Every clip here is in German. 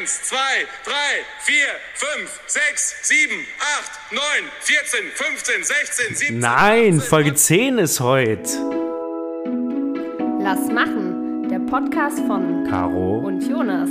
1, 2, 3, 4, 5, 6, 7, 8, 9, 14, 15, 16, 17. Nein, Folge 10 ist heute. Lass machen, der Podcast von Caro und Jonas.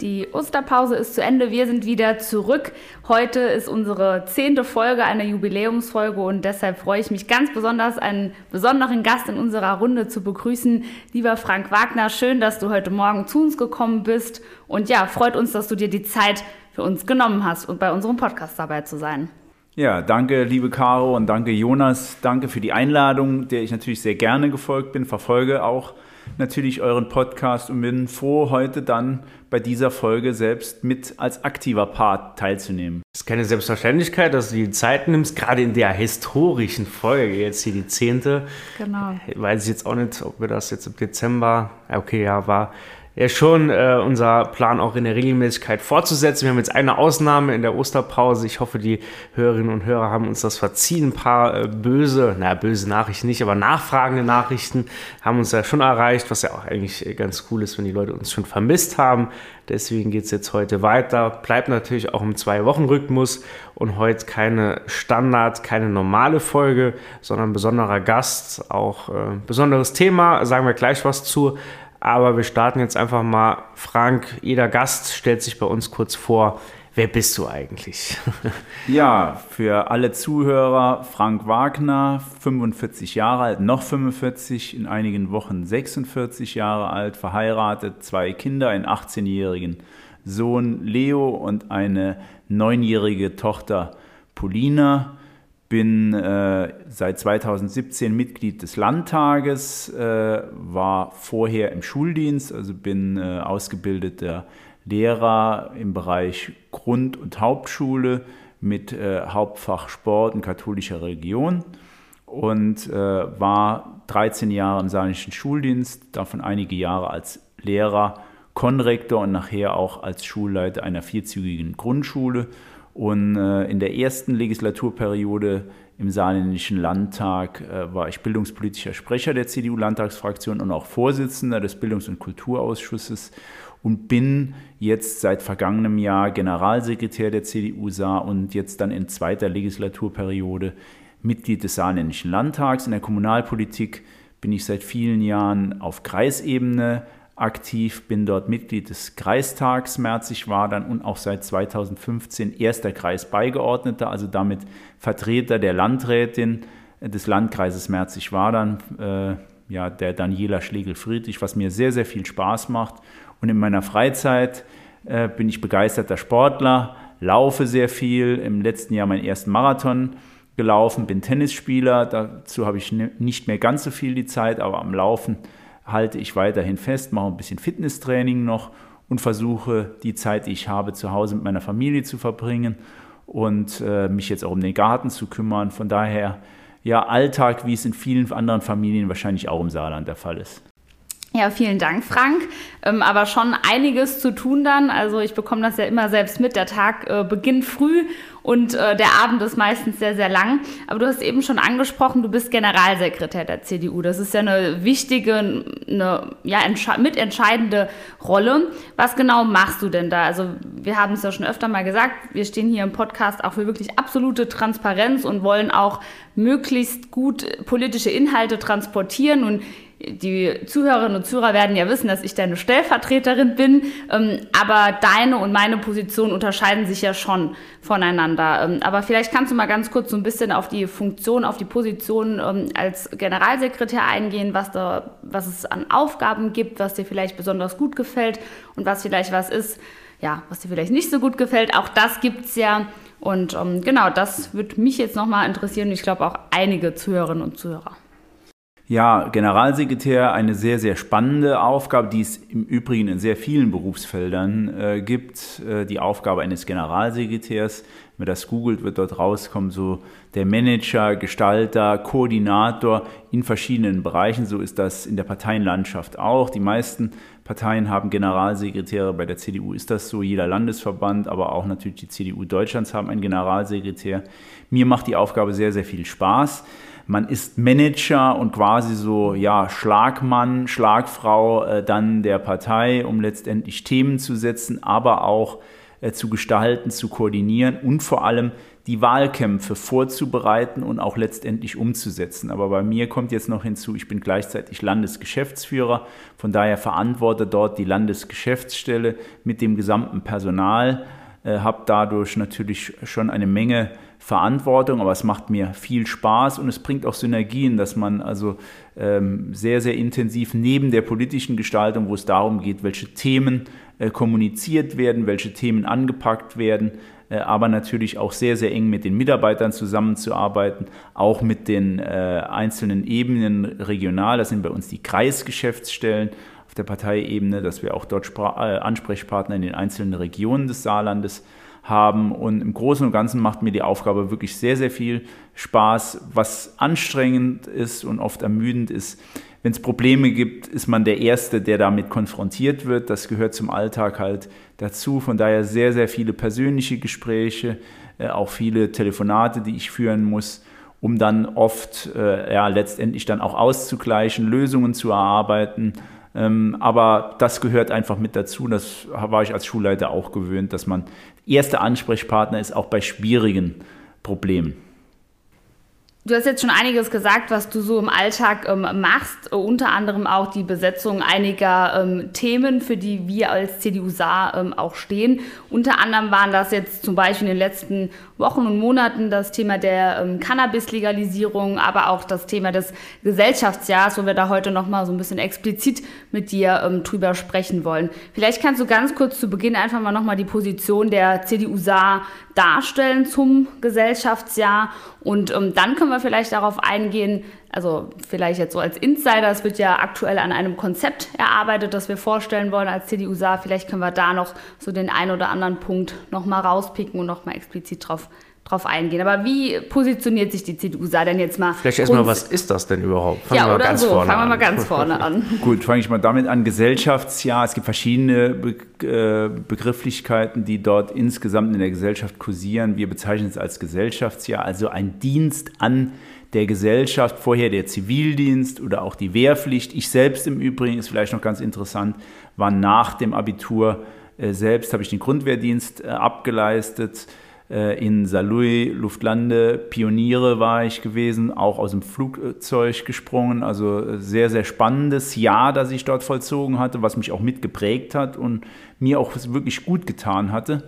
Die Osterpause ist zu Ende, wir sind wieder zurück. Heute ist unsere zehnte Folge, eine Jubiläumsfolge und deshalb freue ich mich ganz besonders, einen besonderen Gast in unserer Runde zu begrüßen. Lieber Frank Wagner, schön, dass du heute Morgen zu uns gekommen bist und ja, freut uns, dass du dir die Zeit für uns genommen hast und bei unserem Podcast dabei zu sein. Ja, danke, liebe Caro und danke, Jonas. Danke für die Einladung, der ich natürlich sehr gerne gefolgt bin, verfolge auch natürlich euren Podcast und bin froh, heute dann bei dieser Folge selbst mit als aktiver Part teilzunehmen. Es ist keine Selbstverständlichkeit, dass du die Zeit nimmst, gerade in der historischen Folge, jetzt hier die zehnte. Genau. Ich weiß jetzt auch nicht, ob wir das jetzt im Dezember, okay, ja, war ja schon äh, unser Plan auch in der Regelmäßigkeit fortzusetzen. Wir haben jetzt eine Ausnahme in der Osterpause. Ich hoffe, die Hörerinnen und Hörer haben uns das verziehen. Ein paar äh, böse, naja, böse Nachrichten nicht, aber nachfragende Nachrichten haben uns ja schon erreicht, was ja auch eigentlich ganz cool ist, wenn die Leute uns schon vermisst haben. Deswegen geht es jetzt heute weiter. Bleibt natürlich auch im Zwei-Wochen-Rhythmus und heute keine Standard, keine normale Folge, sondern besonderer Gast, auch äh, besonderes Thema, sagen wir gleich was zu. Aber wir starten jetzt einfach mal. Frank, jeder Gast stellt sich bei uns kurz vor. Wer bist du eigentlich? ja, für alle Zuhörer, Frank Wagner, 45 Jahre alt, noch 45, in einigen Wochen 46 Jahre alt, verheiratet, zwei Kinder, einen 18-jährigen Sohn Leo und eine neunjährige Tochter Polina bin äh, seit 2017 Mitglied des Landtages, äh, war vorher im Schuldienst, also bin äh, ausgebildeter Lehrer im Bereich Grund- und Hauptschule mit äh, Hauptfach Sport und katholischer Religion und äh, war 13 Jahre im saarländischen Schuldienst, davon einige Jahre als Lehrer, Konrektor und nachher auch als Schulleiter einer vierzügigen Grundschule und äh, in der ersten Legislaturperiode im Saarländischen Landtag äh, war ich bildungspolitischer Sprecher der CDU-Landtagsfraktion und auch Vorsitzender des Bildungs- und Kulturausschusses und bin jetzt seit vergangenem Jahr Generalsekretär der CDU Saar und jetzt dann in zweiter Legislaturperiode Mitglied des Saarländischen Landtags. In der Kommunalpolitik bin ich seit vielen Jahren auf Kreisebene aktiv, bin dort Mitglied des Kreistags Merzig-Wadern und auch seit 2015 erster Kreisbeigeordneter, also damit Vertreter der Landrätin des Landkreises Merzig-Wadern, äh, ja, der Daniela Schlegel-Friedrich, was mir sehr, sehr viel Spaß macht. Und in meiner Freizeit äh, bin ich begeisterter Sportler, laufe sehr viel, im letzten Jahr meinen ersten Marathon gelaufen, bin Tennisspieler, dazu habe ich nicht mehr ganz so viel die Zeit, aber am Laufen halte ich weiterhin fest, mache ein bisschen Fitnesstraining noch und versuche die Zeit, die ich habe, zu Hause mit meiner Familie zu verbringen und äh, mich jetzt auch um den Garten zu kümmern. Von daher, ja, Alltag, wie es in vielen anderen Familien wahrscheinlich auch im Saarland der Fall ist. Ja, vielen Dank, Frank. Ähm, aber schon einiges zu tun dann. Also ich bekomme das ja immer selbst mit. Der Tag äh, beginnt früh und äh, der Abend ist meistens sehr, sehr lang. Aber du hast eben schon angesprochen, du bist Generalsekretär der CDU. Das ist ja eine wichtige, eine ja, mitentscheidende Rolle. Was genau machst du denn da? Also wir haben es ja schon öfter mal gesagt, wir stehen hier im Podcast auch für wirklich absolute Transparenz und wollen auch möglichst gut politische Inhalte transportieren und die Zuhörerinnen und Zuhörer werden ja wissen, dass ich deine Stellvertreterin bin, ähm, aber deine und meine Position unterscheiden sich ja schon voneinander. Ähm, aber vielleicht kannst du mal ganz kurz so ein bisschen auf die Funktion, auf die Position ähm, als Generalsekretär eingehen, was, da, was es an Aufgaben gibt, was dir vielleicht besonders gut gefällt und was vielleicht was ist, ja, was dir vielleicht nicht so gut gefällt. Auch das gibt es ja. Und ähm, genau, das würde mich jetzt nochmal interessieren ich glaube auch einige Zuhörerinnen und Zuhörer. Ja, Generalsekretär, eine sehr, sehr spannende Aufgabe, die es im Übrigen in sehr vielen Berufsfeldern äh, gibt. Äh, die Aufgabe eines Generalsekretärs, wenn man das googelt, wird dort rauskommen, so der Manager, Gestalter, Koordinator in verschiedenen Bereichen. So ist das in der Parteienlandschaft auch. Die meisten Parteien haben Generalsekretäre. Bei der CDU ist das so. Jeder Landesverband, aber auch natürlich die CDU Deutschlands haben einen Generalsekretär. Mir macht die Aufgabe sehr, sehr viel Spaß. Man ist Manager und quasi so, ja, Schlagmann, Schlagfrau äh, dann der Partei, um letztendlich Themen zu setzen, aber auch äh, zu gestalten, zu koordinieren und vor allem die Wahlkämpfe vorzubereiten und auch letztendlich umzusetzen. Aber bei mir kommt jetzt noch hinzu, ich bin gleichzeitig Landesgeschäftsführer, von daher verantworte dort die Landesgeschäftsstelle mit dem gesamten Personal, äh, habe dadurch natürlich schon eine Menge Verantwortung, aber es macht mir viel Spaß und es bringt auch Synergien, dass man also ähm, sehr, sehr intensiv neben der politischen Gestaltung, wo es darum geht, welche Themen äh, kommuniziert werden, welche Themen angepackt werden, äh, aber natürlich auch sehr, sehr eng mit den Mitarbeitern zusammenzuarbeiten, auch mit den äh, einzelnen Ebenen regional. Das sind bei uns die Kreisgeschäftsstellen auf der Parteiebene, dass wir auch dort Ansprechpartner in den einzelnen Regionen des Saarlandes haben. Und im Großen und Ganzen macht mir die Aufgabe wirklich sehr, sehr viel Spaß. Was anstrengend ist und oft ermüdend ist, wenn es Probleme gibt, ist man der Erste, der damit konfrontiert wird. Das gehört zum Alltag halt dazu. Von daher sehr, sehr viele persönliche Gespräche, äh, auch viele Telefonate, die ich führen muss, um dann oft äh, ja, letztendlich dann auch auszugleichen, Lösungen zu erarbeiten. Ähm, aber das gehört einfach mit dazu. Das war ich als Schulleiter auch gewöhnt, dass man erster Ansprechpartner ist, auch bei schwierigen Problemen. Du hast jetzt schon einiges gesagt, was du so im Alltag ähm, machst, unter anderem auch die Besetzung einiger ähm, Themen, für die wir als CDU Saar ähm, auch stehen. Unter anderem waren das jetzt zum Beispiel in den letzten Wochen und Monaten das Thema der ähm, Cannabis-Legalisierung, aber auch das Thema des Gesellschaftsjahrs, wo wir da heute nochmal so ein bisschen explizit mit dir ähm, drüber sprechen wollen. Vielleicht kannst du ganz kurz zu Beginn einfach mal nochmal die Position der CDU Saar darstellen zum Gesellschaftsjahr und ähm, dann können wir vielleicht darauf eingehen, also vielleicht jetzt so als Insider, es wird ja aktuell an einem Konzept erarbeitet, das wir vorstellen wollen als CDU Saar. Vielleicht können wir da noch so den einen oder anderen Punkt nochmal rauspicken und nochmal explizit drauf drauf eingehen. Aber wie positioniert sich die CDU Saar denn jetzt mal? Vielleicht erstmal, was ist das denn überhaupt? Fangen ja, oder so. Fangen wir mal ganz vorne an. Gut, fange ich mal damit an. Gesellschaftsjahr. Es gibt verschiedene Be äh, Begrifflichkeiten, die dort insgesamt in der Gesellschaft kursieren. Wir bezeichnen es als Gesellschaftsjahr, also ein Dienst an der Gesellschaft, vorher der Zivildienst oder auch die Wehrpflicht. Ich selbst im Übrigen, ist vielleicht noch ganz interessant, war nach dem Abitur äh, selbst, habe ich den Grundwehrdienst äh, abgeleistet in Saarlouis, Luftlande, Pioniere war ich gewesen, auch aus dem Flugzeug gesprungen. Also äh, sehr, sehr spannendes Jahr, das ich dort vollzogen hatte, was mich auch mitgeprägt hat und mir auch wirklich gut getan hatte.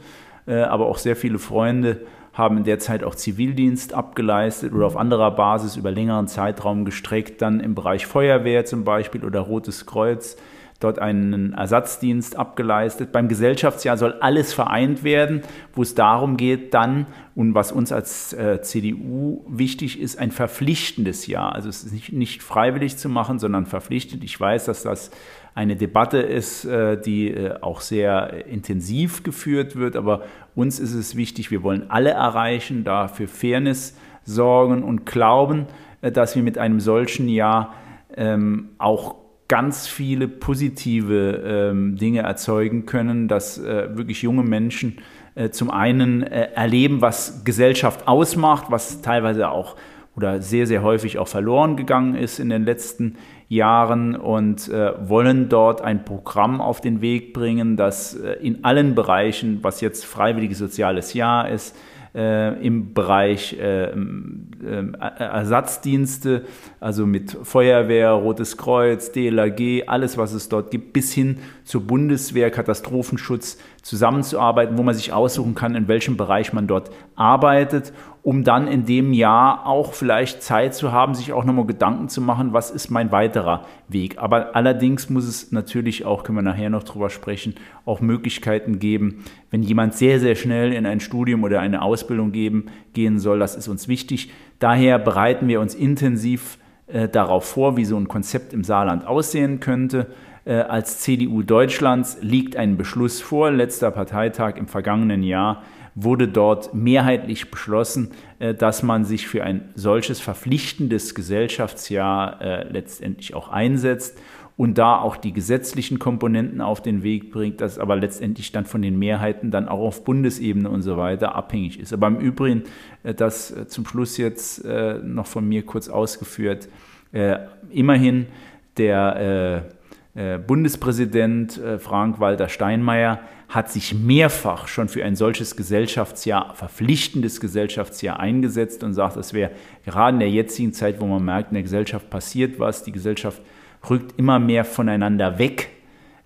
Äh, aber auch sehr viele Freunde haben in der Zeit auch Zivildienst abgeleistet oder auf anderer Basis über längeren Zeitraum gestreckt, dann im Bereich Feuerwehr zum Beispiel oder Rotes Kreuz dort einen Ersatzdienst abgeleistet. Beim Gesellschaftsjahr soll alles vereint werden, wo es darum geht, dann, und was uns als äh, CDU wichtig ist, ein verpflichtendes Jahr. Also es ist nicht, nicht freiwillig zu machen, sondern verpflichtend. Ich weiß, dass das eine Debatte ist, äh, die äh, auch sehr intensiv geführt wird, aber uns ist es wichtig, wir wollen alle erreichen, da für Fairness sorgen und glauben, äh, dass wir mit einem solchen Jahr ähm, auch ganz viele positive ähm, Dinge erzeugen können, dass äh, wirklich junge Menschen äh, zum einen äh, erleben, was Gesellschaft ausmacht, was teilweise auch oder sehr, sehr häufig auch verloren gegangen ist in den letzten Jahren und äh, wollen dort ein Programm auf den Weg bringen, das äh, in allen Bereichen, was jetzt freiwilliges soziales Jahr ist, äh, im Bereich äh, äh, Ersatzdienste, also mit Feuerwehr, Rotes Kreuz, DLAG, alles, was es dort gibt, bis hin zur Bundeswehr, Katastrophenschutz zusammenzuarbeiten, wo man sich aussuchen kann, in welchem Bereich man dort arbeitet, um dann in dem Jahr auch vielleicht Zeit zu haben, sich auch nochmal Gedanken zu machen, was ist mein weiterer Weg. Aber allerdings muss es natürlich auch, können wir nachher noch drüber sprechen, auch Möglichkeiten geben, wenn jemand sehr, sehr schnell in ein Studium oder eine Ausbildung geben, gehen soll, das ist uns wichtig. Daher bereiten wir uns intensiv äh, darauf vor, wie so ein Konzept im Saarland aussehen könnte. Äh, als CDU Deutschlands liegt ein Beschluss vor, letzter Parteitag im vergangenen Jahr wurde dort mehrheitlich beschlossen, äh, dass man sich für ein solches verpflichtendes Gesellschaftsjahr äh, letztendlich auch einsetzt und da auch die gesetzlichen Komponenten auf den Weg bringt, das aber letztendlich dann von den Mehrheiten dann auch auf Bundesebene und so weiter abhängig ist. Aber im Übrigen, das zum Schluss jetzt noch von mir kurz ausgeführt, immerhin der Bundespräsident Frank-Walter Steinmeier hat sich mehrfach schon für ein solches Gesellschaftsjahr, verpflichtendes Gesellschaftsjahr eingesetzt und sagt, es wäre gerade in der jetzigen Zeit, wo man merkt, in der Gesellschaft passiert was, die Gesellschaft rückt immer mehr voneinander weg.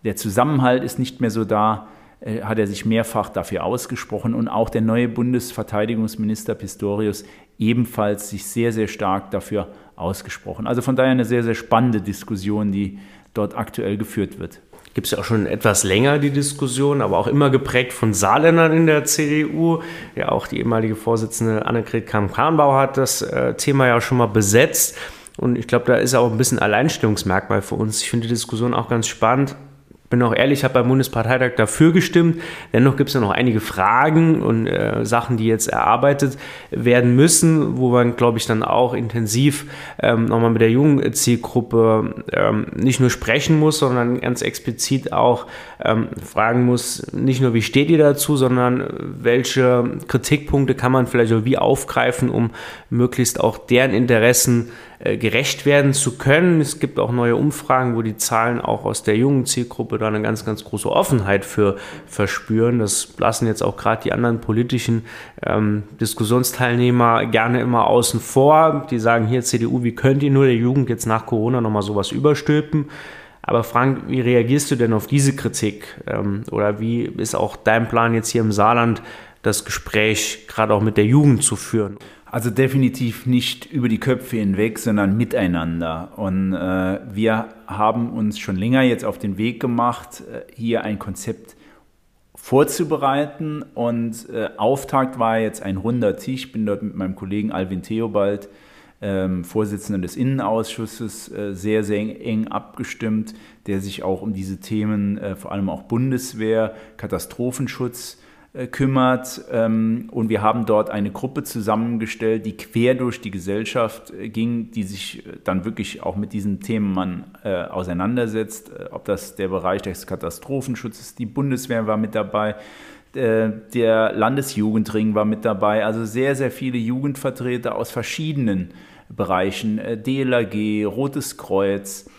Der Zusammenhalt ist nicht mehr so da, äh, hat er sich mehrfach dafür ausgesprochen und auch der neue Bundesverteidigungsminister Pistorius ebenfalls sich sehr, sehr stark dafür ausgesprochen. Also von daher eine sehr, sehr spannende Diskussion, die dort aktuell geführt wird. Gibt es ja auch schon etwas länger die Diskussion, aber auch immer geprägt von Saarländern in der CDU. Ja, auch die ehemalige Vorsitzende Annegret Kamm-Karrenbauer hat das äh, Thema ja schon mal besetzt. Und ich glaube, da ist auch ein bisschen Alleinstellungsmerkmal für uns. Ich finde die Diskussion auch ganz spannend bin auch ehrlich, ich habe beim Bundesparteitag dafür gestimmt. Dennoch gibt es ja noch einige Fragen und äh, Sachen, die jetzt erarbeitet werden müssen, wo man, glaube ich, dann auch intensiv ähm, nochmal mit der jungen Zielgruppe ähm, nicht nur sprechen muss, sondern ganz explizit auch ähm, fragen muss, nicht nur, wie steht ihr dazu, sondern welche Kritikpunkte kann man vielleicht auch wie aufgreifen, um möglichst auch deren Interessen gerecht werden zu können. Es gibt auch neue Umfragen, wo die Zahlen auch aus der jungen Zielgruppe da eine ganz, ganz große Offenheit für verspüren. Das lassen jetzt auch gerade die anderen politischen ähm, Diskussionsteilnehmer gerne immer außen vor. Die sagen hier CDU, wie könnt ihr nur der Jugend jetzt nach Corona nochmal sowas überstülpen? Aber Frank, wie reagierst du denn auf diese Kritik? Ähm, oder wie ist auch dein Plan jetzt hier im Saarland, das Gespräch gerade auch mit der Jugend zu führen? Also definitiv nicht über die Köpfe hinweg, sondern miteinander. Und äh, wir haben uns schon länger jetzt auf den Weg gemacht, äh, hier ein Konzept vorzubereiten. Und äh, Auftakt war jetzt ein runder Tisch. Ich bin dort mit meinem Kollegen Alvin Theobald, ähm, Vorsitzender des Innenausschusses, äh, sehr, sehr eng, abgestimmt, der sich auch um diese Themen, äh, vor allem auch Bundeswehr, Katastrophenschutz, kümmert. Ähm, und wir haben dort eine Gruppe zusammengestellt, die quer durch die Gesellschaft äh, ging, die sich äh, dann wirklich auch mit diesen Themen man, auseinandersetzt. Ob das der Bereich des Katastrophenschutzes, die Bundeswehr war mit dabei, der Landesjugendring war mit dabei. Also sehr, sehr viele Jugendvertreter aus verschiedenen Bereichen, DLAG, Rotes Kreuz,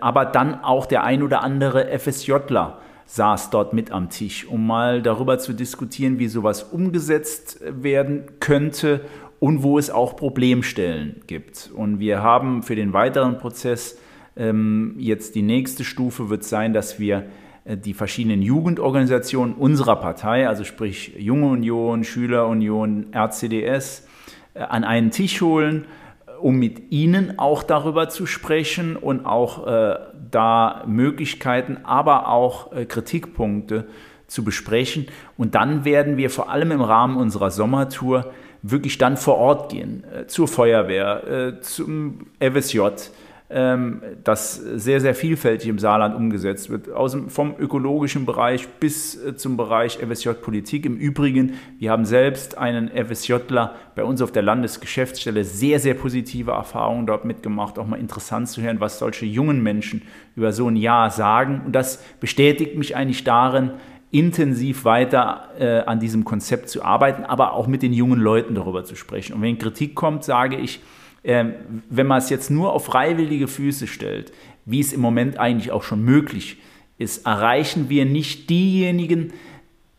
aber dann auch der ein oder andere FSJler saß dort mit am Tisch, um mal darüber zu diskutieren, wie sowas umgesetzt werden könnte und wo es auch Problemstellen gibt. Und wir haben für den weiteren Prozess ähm, jetzt die nächste Stufe wird sein, dass wir äh, die verschiedenen Jugendorganisationen unserer Partei, also sprich Junge Union, Schülerunion, RCDS, äh, an einen Tisch holen um mit Ihnen auch darüber zu sprechen und auch äh, da Möglichkeiten, aber auch äh, Kritikpunkte zu besprechen. Und dann werden wir vor allem im Rahmen unserer Sommertour wirklich dann vor Ort gehen, äh, zur Feuerwehr, äh, zum FSJ, das sehr, sehr vielfältig im Saarland umgesetzt wird, aus dem, vom ökologischen Bereich bis äh, zum Bereich FSJ-Politik. Im Übrigen, wir haben selbst einen FSJler bei uns auf der Landesgeschäftsstelle sehr, sehr positive Erfahrungen dort mitgemacht. Auch mal interessant zu hören, was solche jungen Menschen über so ein Jahr sagen. Und das bestätigt mich eigentlich darin, intensiv weiter äh, an diesem Konzept zu arbeiten, aber auch mit den jungen Leuten darüber zu sprechen. Und wenn Kritik kommt, sage ich, ähm, wenn man es jetzt nur auf freiwillige Füße stellt, wie es im Moment eigentlich auch schon möglich ist, erreichen wir nicht diejenigen,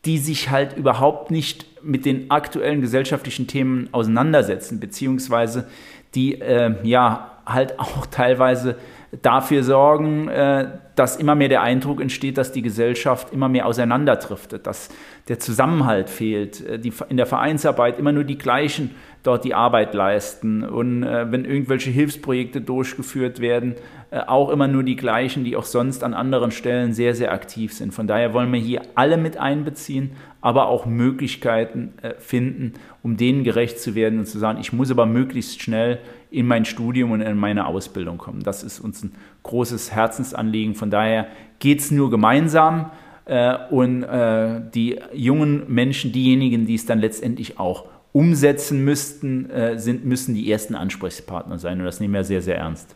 die sich halt überhaupt nicht mit den aktuellen gesellschaftlichen Themen auseinandersetzen, beziehungsweise die äh, ja halt auch teilweise dafür sorgen, äh, dass immer mehr der Eindruck entsteht, dass die Gesellschaft immer mehr auseinanderdriftet, dass der Zusammenhalt fehlt, äh, die, in der Vereinsarbeit immer nur die gleichen dort die Arbeit leisten und äh, wenn irgendwelche Hilfsprojekte durchgeführt werden, äh, auch immer nur die gleichen, die auch sonst an anderen Stellen sehr, sehr aktiv sind. Von daher wollen wir hier alle mit einbeziehen, aber auch Möglichkeiten äh, finden, um denen gerecht zu werden und zu sagen, ich muss aber möglichst schnell in mein Studium und in meine Ausbildung kommen. Das ist uns ein großes Herzensanliegen. Von daher geht es nur gemeinsam äh, und äh, die jungen Menschen, diejenigen, die es dann letztendlich auch umsetzen müssten, äh, sind, müssen die ersten Ansprechpartner sein. Und das nehmen wir sehr, sehr ernst.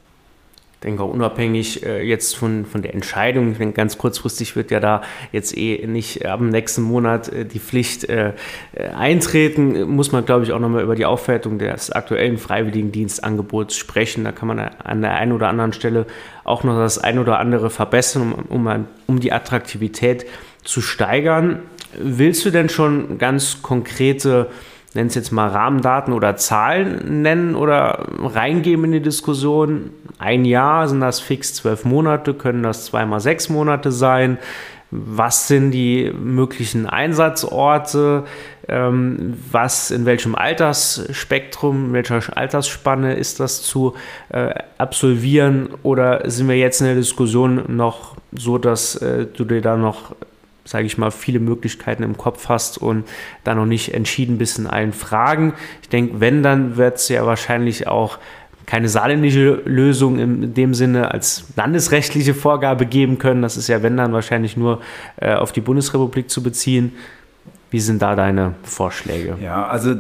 denke auch unabhängig äh, jetzt von, von der Entscheidung, ich denke, ganz kurzfristig wird ja da jetzt eh nicht ab dem nächsten Monat äh, die Pflicht äh, äh eintreten, muss man, glaube ich, auch nochmal über die Aufwertung des aktuellen Freiwilligendienstangebots sprechen. Da kann man an der einen oder anderen Stelle auch noch das ein oder andere verbessern, um, um, um die Attraktivität zu steigern. Willst du denn schon ganz konkrete nenn es jetzt mal Rahmendaten oder Zahlen nennen oder reingeben in die Diskussion. Ein Jahr sind das fix zwölf Monate, können das zweimal sechs Monate sein. Was sind die möglichen Einsatzorte? Ähm, was in welchem Altersspektrum, in welcher Altersspanne ist das zu äh, absolvieren? Oder sind wir jetzt in der Diskussion noch so, dass äh, du dir da noch sage ich mal, viele Möglichkeiten im Kopf hast und da noch nicht entschieden bist in allen Fragen. Ich denke, wenn, dann wird es ja wahrscheinlich auch keine saarländische Lösung in dem Sinne als landesrechtliche Vorgabe geben können. Das ist ja, wenn dann wahrscheinlich nur äh, auf die Bundesrepublik zu beziehen. Wie sind da deine Vorschläge? Ja, also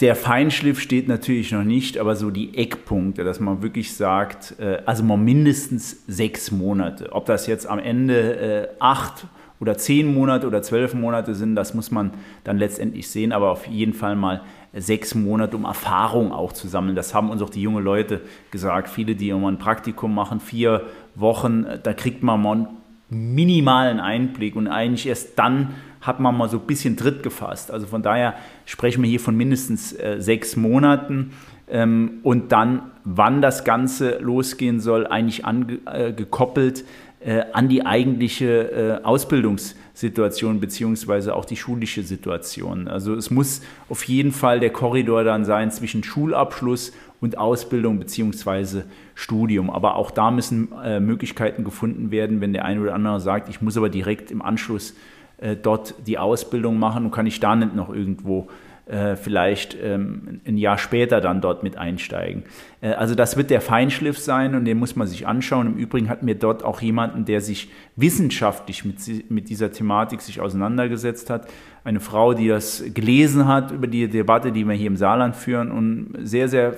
der Feinschliff steht natürlich noch nicht, aber so die Eckpunkte, dass man wirklich sagt, äh, also mal mindestens sechs Monate. Ob das jetzt am Ende äh, acht oder zehn Monate oder zwölf Monate sind, das muss man dann letztendlich sehen, aber auf jeden Fall mal sechs Monate, um Erfahrung auch zu sammeln. Das haben uns auch die jungen Leute gesagt. Viele, die immer ein Praktikum machen, vier Wochen, da kriegt man mal einen minimalen Einblick und eigentlich erst dann hat man mal so ein bisschen Tritt gefasst. Also von daher sprechen wir hier von mindestens äh, sechs Monaten. Ähm, und dann, wann das Ganze losgehen soll, eigentlich angekoppelt. Ange, äh, an die eigentliche äh, Ausbildungssituation beziehungsweise auch die schulische Situation. Also es muss auf jeden Fall der Korridor dann sein zwischen Schulabschluss und Ausbildung beziehungsweise Studium. Aber auch da müssen äh, Möglichkeiten gefunden werden, wenn der eine oder andere sagt, ich muss aber direkt im Anschluss äh, dort die Ausbildung machen und kann ich da nicht noch irgendwo äh, vielleicht ähm, ein Jahr später dann dort mit einsteigen. Äh, also das wird der Feinschliff sein und den muss man sich anschauen. Im Übrigen hatten wir dort auch jemanden, der sich wissenschaftlich mit, mit dieser Thematik sich auseinandergesetzt hat. Eine Frau, die das gelesen hat über die Debatte, die wir hier im Saarland führen und sehr, sehr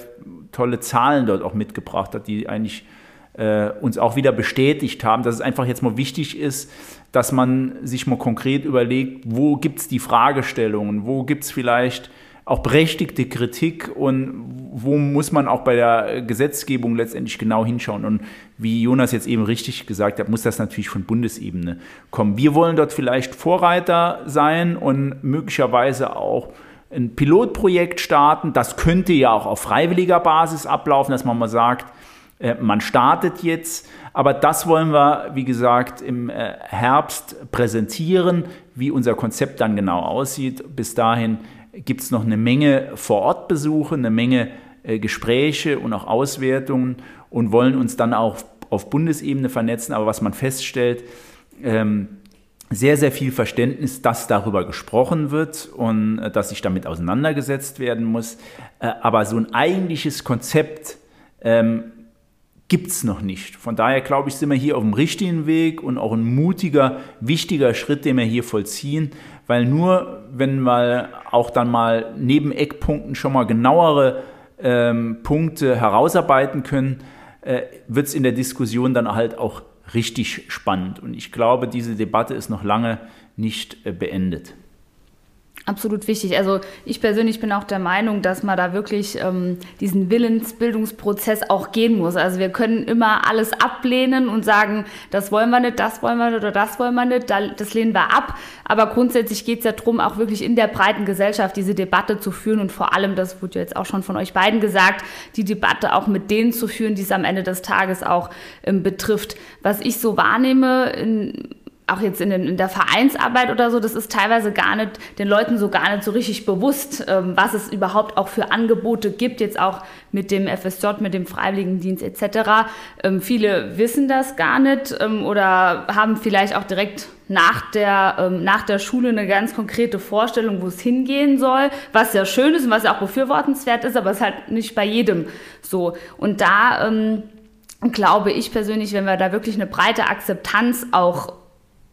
tolle Zahlen dort auch mitgebracht hat, die eigentlich äh, uns auch wieder bestätigt haben, dass es einfach jetzt mal wichtig ist, dass man sich mal konkret überlegt, wo gibt es die Fragestellungen, wo gibt es vielleicht auch berechtigte Kritik und wo muss man auch bei der Gesetzgebung letztendlich genau hinschauen. Und wie Jonas jetzt eben richtig gesagt hat, muss das natürlich von Bundesebene kommen. Wir wollen dort vielleicht Vorreiter sein und möglicherweise auch ein Pilotprojekt starten. Das könnte ja auch auf freiwilliger Basis ablaufen, dass man mal sagt, man startet jetzt, aber das wollen wir, wie gesagt, im äh, Herbst präsentieren, wie unser Konzept dann genau aussieht. Bis dahin gibt es noch eine Menge Vorortbesuche, eine Menge äh, Gespräche und auch Auswertungen und wollen uns dann auch auf Bundesebene vernetzen. Aber was man feststellt, ähm, sehr, sehr viel Verständnis, dass darüber gesprochen wird und dass sich damit auseinandergesetzt werden muss. aber so ein eigentliches Konzept ähm, gibt es noch nicht. Von daher glaube ich, sind wir hier auf dem richtigen Weg und auch ein mutiger, wichtiger Schritt, den wir hier vollziehen, weil nur wenn wir auch dann mal neben Eckpunkten schon mal genauere ähm, Punkte herausarbeiten können, äh, wird es in der Diskussion dann halt auch richtig spannend. Und ich glaube, diese Debatte ist noch lange nicht äh, beendet. Absolut wichtig. Also ich persönlich bin auch der Meinung, dass man da wirklich ähm, diesen Willensbildungsprozess auch gehen muss. Also wir können immer alles ablehnen und sagen, das wollen wir nicht, das wollen wir nicht oder das wollen wir nicht, das lehnen wir ab. Aber grundsätzlich geht es ja darum, auch wirklich in der breiten Gesellschaft diese Debatte zu führen und vor allem, das wurde jetzt auch schon von euch beiden gesagt, die Debatte auch mit denen zu führen, die es am Ende des Tages auch ähm, betrifft. Was ich so wahrnehme in auch jetzt in, den, in, der Vereinsarbeit oder so, das ist teilweise gar nicht, den Leuten so gar nicht so richtig bewusst, ähm, was es überhaupt auch für Angebote gibt, jetzt auch mit dem FSJ, mit dem Freiwilligendienst etc. Ähm, viele wissen das gar nicht ähm, oder haben vielleicht auch direkt nach der, ähm, nach der Schule eine ganz konkrete Vorstellung, wo es hingehen soll, was ja schön ist und was ja auch befürwortenswert ist, aber es ist halt nicht bei jedem so. Und da ähm, glaube ich persönlich, wenn wir da wirklich eine breite Akzeptanz auch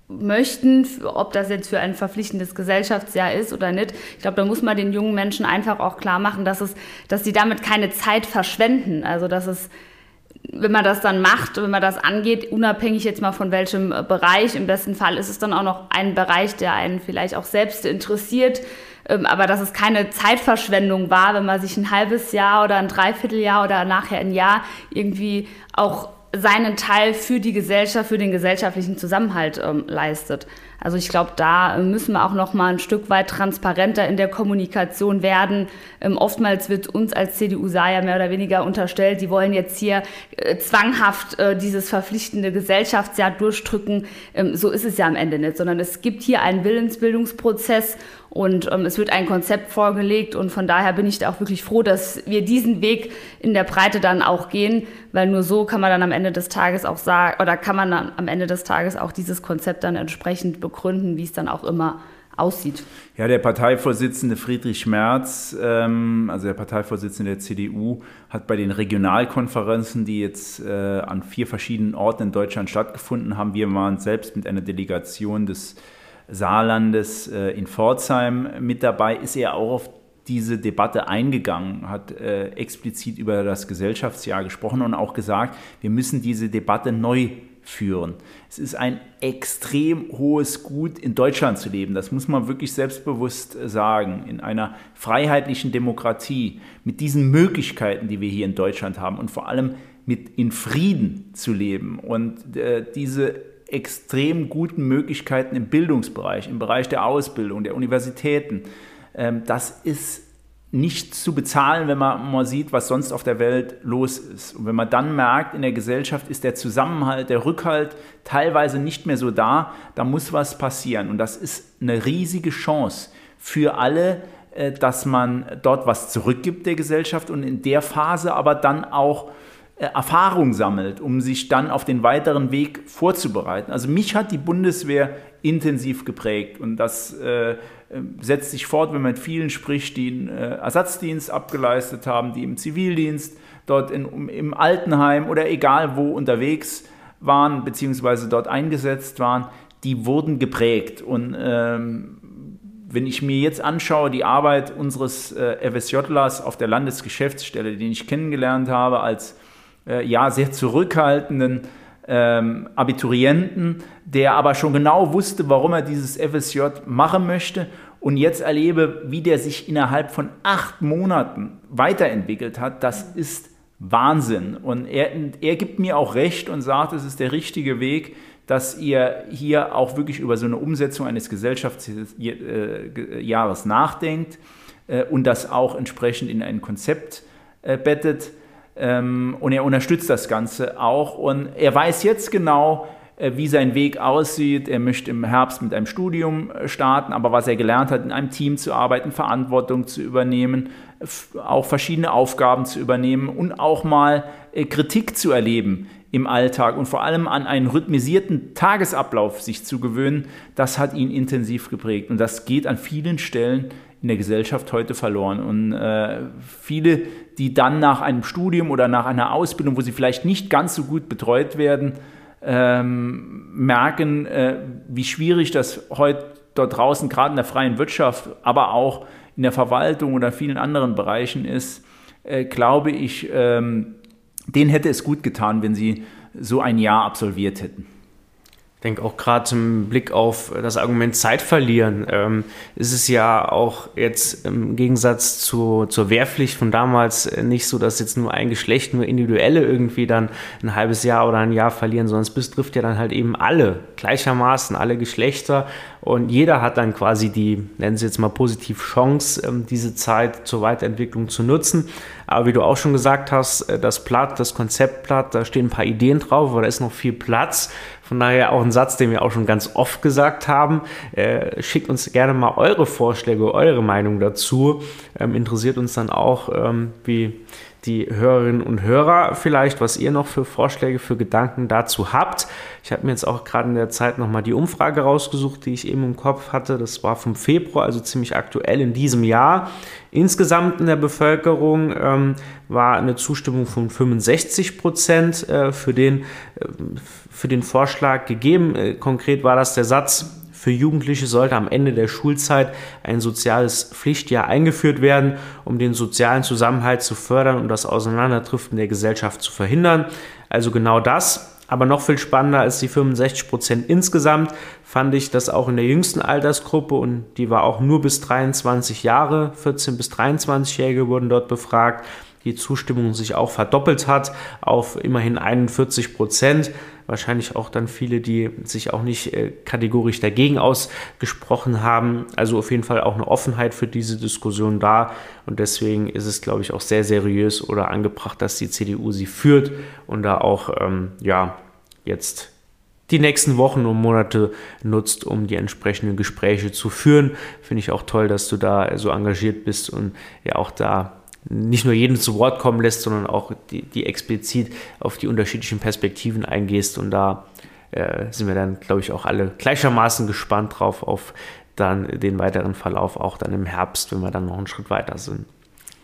möchten, ob das jetzt für ein verpflichtendes Gesellschaftsjahr ist oder nicht. Ich glaube, da muss man den jungen Menschen einfach auch klar machen, dass es, dass sie damit keine Zeit verschwenden. Also dass es wenn man das dann macht, wenn man das angeht, unabhängig jetzt mal von welchem äh, Bereich, im besten Fall ist es dann auch noch ein Bereich, der einen vielleicht auch selbst interessiert, ähm, aber dass es keine Zeitverschwendung war, wenn man sich ein halbes Jahr oder ein Dreivierteljahr oder nachher ein Jahr irgendwie auch seinen Teil für die Gesellschaft, für den gesellschaftlichen Zusammenhalt ähm, leistet. Also ich glaube, da müssen wir auch noch mal ein Stück weit transparenter in der Kommunikation werden. Ähm, oftmals wird uns als CDU ja mehr oder weniger unterstellt, die wollen jetzt hier äh, zwanghaft äh, dieses verpflichtende Gesellschaftsjahr durchdrücken. Ähm, so ist es ja am Ende nicht, sondern es gibt hier einen Willensbildungsprozess und ähm, es wird ein Konzept vorgelegt und von daher bin ich da auch wirklich froh, dass wir diesen Weg in der Breite dann auch gehen, weil nur so kann man dann am Ende des Tages auch sagen, oder kann man dann am Ende des Tages auch dieses Konzept dann entsprechend begründen, wie es dann auch immer aussieht. Ja, der Parteivorsitzende Friedrich Merz, ähm, also der Parteivorsitzende der CDU, hat bei den Regionalkonferenzen, die jetzt äh, an vier verschiedenen Orten in Deutschland stattgefunden haben, wir waren selbst mit einer Delegation des Saarlandes äh, in Pforzheim mit dabei, ist er auch auf diese Debatte eingegangen, hat äh, explizit über das Gesellschaftsjahr gesprochen und auch gesagt, wir müssen diese Debatte neu führen. Es ist ein extrem hohes Gut, in Deutschland zu leben. Das muss man wirklich selbstbewusst sagen. In einer freiheitlichen Demokratie, mit diesen Möglichkeiten, die wir hier in Deutschland haben und vor allem mit in Frieden zu leben. Und äh, diese extrem guten Möglichkeiten im Bildungsbereich, im Bereich der Ausbildung, der Universitäten. Ähm, das ist nicht zu bezahlen, wenn man mal sieht, was sonst auf der Welt los ist. Und wenn man dann merkt, in der Gesellschaft ist der Zusammenhalt, der Rückhalt teilweise nicht mehr so da, da muss was passieren. Und das ist eine riesige Chance für alle, äh, dass man dort was zurückgibt der Gesellschaft und in der Phase aber dann auch äh, Erfahrung sammelt, um sich dann auf den weiteren Weg vorzubereiten. Also mich hat die Bundeswehr intensiv geprägt und das äh, setzt sich fort, wenn man mit vielen spricht, die einen äh, Ersatzdienst abgeleistet haben, die im Zivildienst, dort in, im Altenheim oder egal wo unterwegs waren, beziehungsweise dort eingesetzt waren, die wurden geprägt. Und ähm, wenn ich mir jetzt anschaue, die Arbeit unseres äh, FSJlers auf der Landesgeschäftsstelle, den ich kennengelernt habe als äh, ja, sehr zurückhaltenden ähm, Abiturienten, der aber schon genau wusste, warum er dieses FSJ machen möchte und jetzt erlebe, wie der sich innerhalb von acht Monaten weiterentwickelt hat, das ist Wahnsinn. Und er, er gibt mir auch recht und sagt, es ist der richtige Weg, dass ihr hier auch wirklich über so eine Umsetzung eines Gesellschaftsjahres nachdenkt äh, und das auch entsprechend in ein Konzept äh, bettet. Ähm, und er unterstützt das Ganze auch. Und er weiß jetzt genau, äh, wie sein Weg aussieht. Er möchte im Herbst mit einem Studium äh, starten, aber was er gelernt hat, in einem Team zu arbeiten, Verantwortung zu übernehmen, auch verschiedene Aufgaben zu übernehmen und auch mal äh, Kritik zu erleben im Alltag und vor allem an einen rhythmisierten Tagesablauf sich zu gewöhnen, das hat ihn intensiv geprägt. Und das geht an vielen Stellen in der Gesellschaft heute verloren. Und äh, viele, die dann nach einem Studium oder nach einer Ausbildung, wo sie vielleicht nicht ganz so gut betreut werden, ähm, merken, äh, wie schwierig das heute dort draußen, gerade in der freien Wirtschaft, aber auch in der Verwaltung oder vielen anderen Bereichen ist, äh, glaube ich, ähm, denen hätte es gut getan, wenn sie so ein Jahr absolviert hätten denke auch gerade im Blick auf das Argument Zeit verlieren, ähm, ist es ja auch jetzt im Gegensatz zu, zur Wehrpflicht von damals nicht so, dass jetzt nur ein Geschlecht, nur Individuelle irgendwie dann ein halbes Jahr oder ein Jahr verlieren, sondern es betrifft ja dann halt eben alle gleichermaßen, alle Geschlechter und jeder hat dann quasi die, nennen Sie jetzt mal positiv, Chance, ähm, diese Zeit zur Weiterentwicklung zu nutzen. Aber wie du auch schon gesagt hast, äh, das Blatt, das Konzeptblatt, da stehen ein paar Ideen drauf, aber da ist noch viel Platz. Von daher auch ein Satz, den wir auch schon ganz oft gesagt haben. Äh, schickt uns gerne mal eure Vorschläge, eure Meinung dazu. Ähm, interessiert uns dann auch, ähm, wie die Hörerinnen und Hörer vielleicht, was ihr noch für Vorschläge, für Gedanken dazu habt. Ich habe mir jetzt auch gerade in der Zeit nochmal die Umfrage rausgesucht, die ich eben im Kopf hatte. Das war vom Februar, also ziemlich aktuell in diesem Jahr. Insgesamt in der Bevölkerung ähm, war eine Zustimmung von 65 Prozent äh, für, den, äh, für den Vorschlag gegeben. Äh, konkret war das der Satz, für Jugendliche sollte am Ende der Schulzeit ein soziales Pflichtjahr eingeführt werden, um den sozialen Zusammenhalt zu fördern und das Auseinanderdriften der Gesellschaft zu verhindern. Also genau das. Aber noch viel spannender als die 65 Prozent insgesamt fand ich das auch in der jüngsten Altersgruppe und die war auch nur bis 23 Jahre, 14 bis 23-Jährige wurden dort befragt, die Zustimmung sich auch verdoppelt hat auf immerhin 41 Prozent. Wahrscheinlich auch dann viele, die sich auch nicht äh, kategorisch dagegen ausgesprochen haben. Also auf jeden Fall auch eine Offenheit für diese Diskussion da. Und deswegen ist es, glaube ich, auch sehr seriös oder angebracht, dass die CDU sie führt und da auch, ähm, ja, jetzt die nächsten Wochen und Monate nutzt, um die entsprechenden Gespräche zu führen. Finde ich auch toll, dass du da so engagiert bist und ja auch da nicht nur jeden zu Wort kommen lässt, sondern auch die, die explizit auf die unterschiedlichen Perspektiven eingehst. Und da äh, sind wir dann, glaube ich, auch alle gleichermaßen gespannt drauf auf dann den weiteren Verlauf, auch dann im Herbst, wenn wir dann noch einen Schritt weiter sind.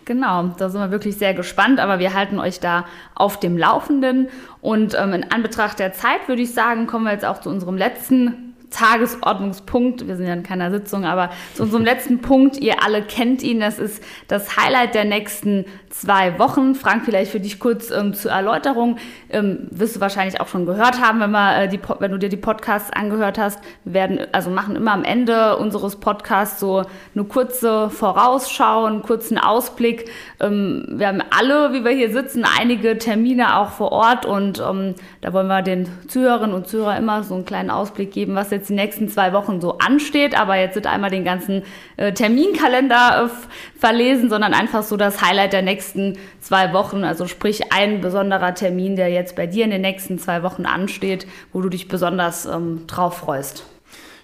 Genau, da sind wir wirklich sehr gespannt, aber wir halten euch da auf dem Laufenden. Und ähm, in Anbetracht der Zeit würde ich sagen, kommen wir jetzt auch zu unserem letzten Tagesordnungspunkt. Wir sind ja in keiner Sitzung, aber zu unserem letzten Punkt. Ihr alle kennt ihn. Das ist das Highlight der nächsten zwei Wochen. Frank, vielleicht für dich kurz ähm, zur Erläuterung. Ähm, wirst du wahrscheinlich auch schon gehört haben, wenn, wir, äh, die, wenn du dir die Podcasts angehört hast. Wir werden, also machen immer am Ende unseres Podcasts so eine kurze Vorausschau, einen kurzen Ausblick. Ähm, wir haben alle, wie wir hier sitzen, einige Termine auch vor Ort und ähm, da wollen wir den Zuhörerinnen und Zuhörern immer so einen kleinen Ausblick geben, was jetzt die nächsten zwei Wochen so ansteht. Aber jetzt wird einmal den ganzen äh, Terminkalender äh, verlesen, sondern einfach so das Highlight der nächsten zwei Wochen, also sprich ein besonderer Termin, der jetzt bei dir in den nächsten zwei Wochen ansteht, wo du dich besonders ähm, drauf freust?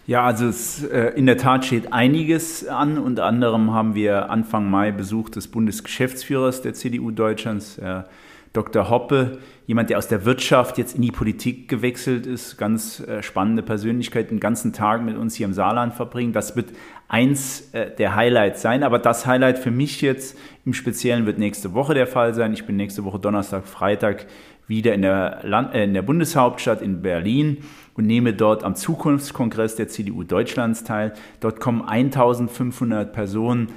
Ja, also es, äh, in der Tat steht einiges an. Unter anderem haben wir Anfang Mai Besuch des Bundesgeschäftsführers der CDU Deutschlands, äh, Dr. Hoppe, jemand, der aus der Wirtschaft jetzt in die Politik gewechselt ist, ganz äh, spannende Persönlichkeit, den ganzen Tag mit uns hier im Saarland verbringen. Das wird eins äh, der Highlights sein. Aber das Highlight für mich jetzt im Speziellen wird nächste Woche der Fall sein. Ich bin nächste Woche Donnerstag, Freitag wieder in der, Land, äh, in der Bundeshauptstadt in Berlin und nehme dort am Zukunftskongress der CDU Deutschlands teil. Dort kommen 1500 Personen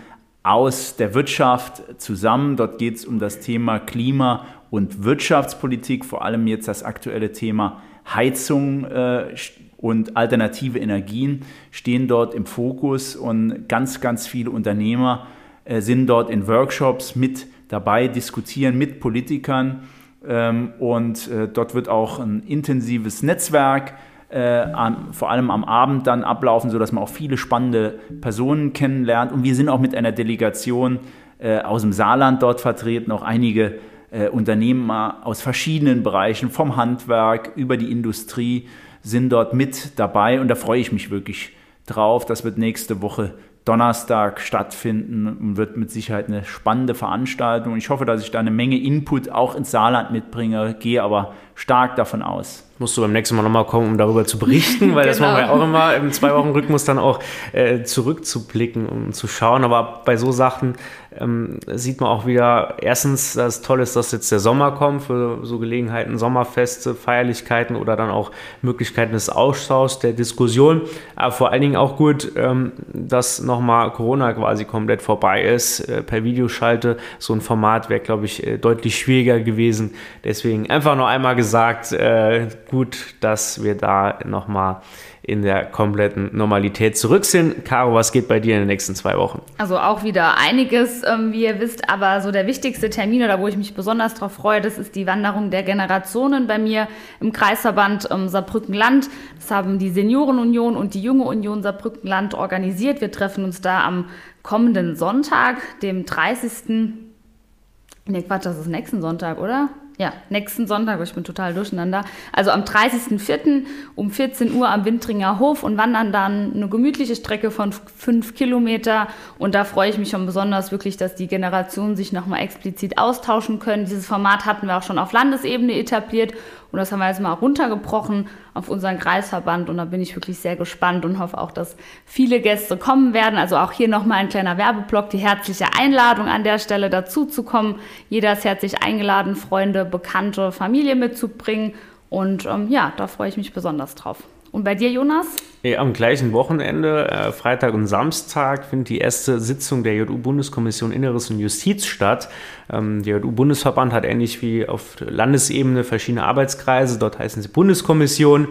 aus der Wirtschaft zusammen. Dort geht es um das Thema Klima- und Wirtschaftspolitik, vor allem jetzt das aktuelle Thema Heizung äh, und alternative Energien stehen dort im Fokus und ganz, ganz viele Unternehmer äh, sind dort in Workshops mit dabei, diskutieren mit Politikern ähm, und äh, dort wird auch ein intensives Netzwerk äh, vor allem am Abend dann ablaufen, sodass man auch viele spannende Personen kennenlernt. Und wir sind auch mit einer Delegation aus dem Saarland dort vertreten, auch einige Unternehmer aus verschiedenen Bereichen, vom Handwerk über die Industrie, sind dort mit dabei und da freue ich mich wirklich drauf. Das wird nächste Woche Donnerstag stattfinden und wird mit Sicherheit eine spannende Veranstaltung. Ich hoffe, dass ich da eine Menge Input auch ins Saarland mitbringe, gehe aber stark davon aus. Musst du beim nächsten Mal nochmal kommen, um darüber zu berichten, weil genau. das machen wir auch immer im Zwei-Wochen-Rhythmus dann auch äh, zurückzublicken, um zu schauen. Aber bei so Sachen ähm, sieht man auch wieder, erstens, dass toll ist, dass jetzt der Sommer kommt für so Gelegenheiten, Sommerfeste, Feierlichkeiten oder dann auch Möglichkeiten des Austauschs, der Diskussion. Aber vor allen Dingen auch gut, ähm, dass nochmal Corona quasi komplett vorbei ist. Äh, per Videoschalte, so ein Format wäre, glaube ich, äh, deutlich schwieriger gewesen. Deswegen einfach noch einmal gesagt, äh, gut, dass wir da nochmal in der kompletten Normalität zurück sind. Caro, was geht bei dir in den nächsten zwei Wochen? Also auch wieder einiges, ähm, wie ihr wisst, aber so der wichtigste Termin oder wo ich mich besonders darauf freue, das ist die Wanderung der Generationen bei mir im Kreisverband ähm, Saarbrücken-Land. Das haben die Seniorenunion und die Junge Union Saarbrücken-Land organisiert. Wir treffen uns da am kommenden Sonntag, dem 30. Ne, Quatsch, das ist nächsten Sonntag, oder? Ja, nächsten Sonntag, ich bin total durcheinander. Also am 30.04. um 14 Uhr am Windringer Hof und wandern dann eine gemütliche Strecke von fünf Kilometer. Und da freue ich mich schon besonders wirklich, dass die Generationen sich nochmal explizit austauschen können. Dieses Format hatten wir auch schon auf Landesebene etabliert und das haben wir jetzt mal runtergebrochen auf unseren Kreisverband und da bin ich wirklich sehr gespannt und hoffe auch, dass viele Gäste kommen werden. Also auch hier nochmal ein kleiner Werbeblock, die herzliche Einladung an der Stelle dazu zu kommen. Jeder ist herzlich eingeladen, Freunde, Bekannte, Familie mitzubringen und ähm, ja, da freue ich mich besonders drauf. Und bei dir, Jonas? Am gleichen Wochenende, äh, Freitag und Samstag, findet die erste Sitzung der JU-Bundeskommission Inneres und Justiz statt. Ähm, der JU-Bundesverband hat ähnlich wie auf Landesebene verschiedene Arbeitskreise, dort heißen sie Bundeskommission.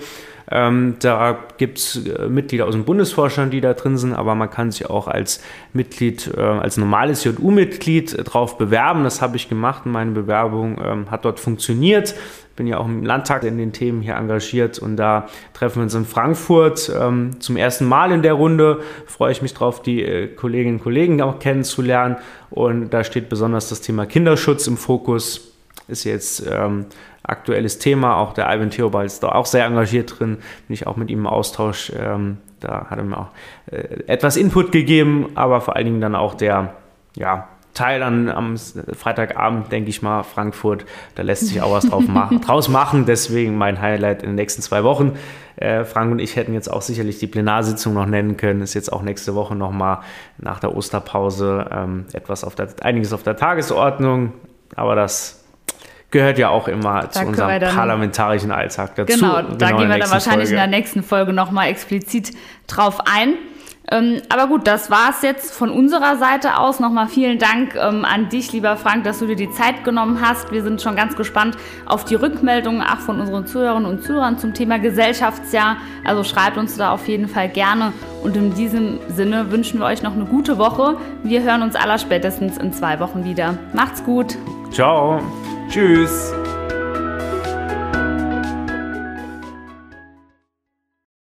Ähm, da gibt es äh, Mitglieder aus dem Bundesvorstand, die da drin sind, aber man kann sich auch als Mitglied, äh, als normales JU-Mitglied äh, drauf bewerben. Das habe ich gemacht und meine Bewerbung ähm, hat dort funktioniert. Bin ja auch im Landtag in den Themen hier engagiert und da treffen wir uns in Frankfurt ähm, zum ersten Mal in der Runde. Freue ich mich drauf, die äh, Kolleginnen und Kollegen auch kennenzulernen. Und da steht besonders das Thema Kinderschutz im Fokus. Ist jetzt ähm, aktuelles Thema. Auch der Alvin Theobald ist da auch sehr engagiert drin. Bin ich auch mit ihm im Austausch. Ähm, da hat er mir auch äh, etwas Input gegeben, aber vor allen Dingen dann auch der, ja, Teil dann am Freitagabend, denke ich mal, Frankfurt. Da lässt sich auch was drauf machen, draus machen. Deswegen mein Highlight in den nächsten zwei Wochen. Äh, Frank und ich hätten jetzt auch sicherlich die Plenarsitzung noch nennen können. Ist jetzt auch nächste Woche nochmal nach der Osterpause ähm, etwas auf der, einiges auf der Tagesordnung. Aber das gehört ja auch immer da zu unserem parlamentarischen Alltag dazu. Genau, da genau gehen wir dann wahrscheinlich Folge. in der nächsten Folge nochmal explizit drauf ein. Ähm, aber gut, das war es jetzt von unserer Seite aus. Nochmal vielen Dank ähm, an dich, lieber Frank, dass du dir die Zeit genommen hast. Wir sind schon ganz gespannt auf die Rückmeldungen auch von unseren Zuhörerinnen und Zuhörern zum Thema Gesellschaftsjahr. Also schreibt uns da auf jeden Fall gerne. Und in diesem Sinne wünschen wir euch noch eine gute Woche. Wir hören uns aller spätestens in zwei Wochen wieder. Macht's gut. Ciao. Tschüss.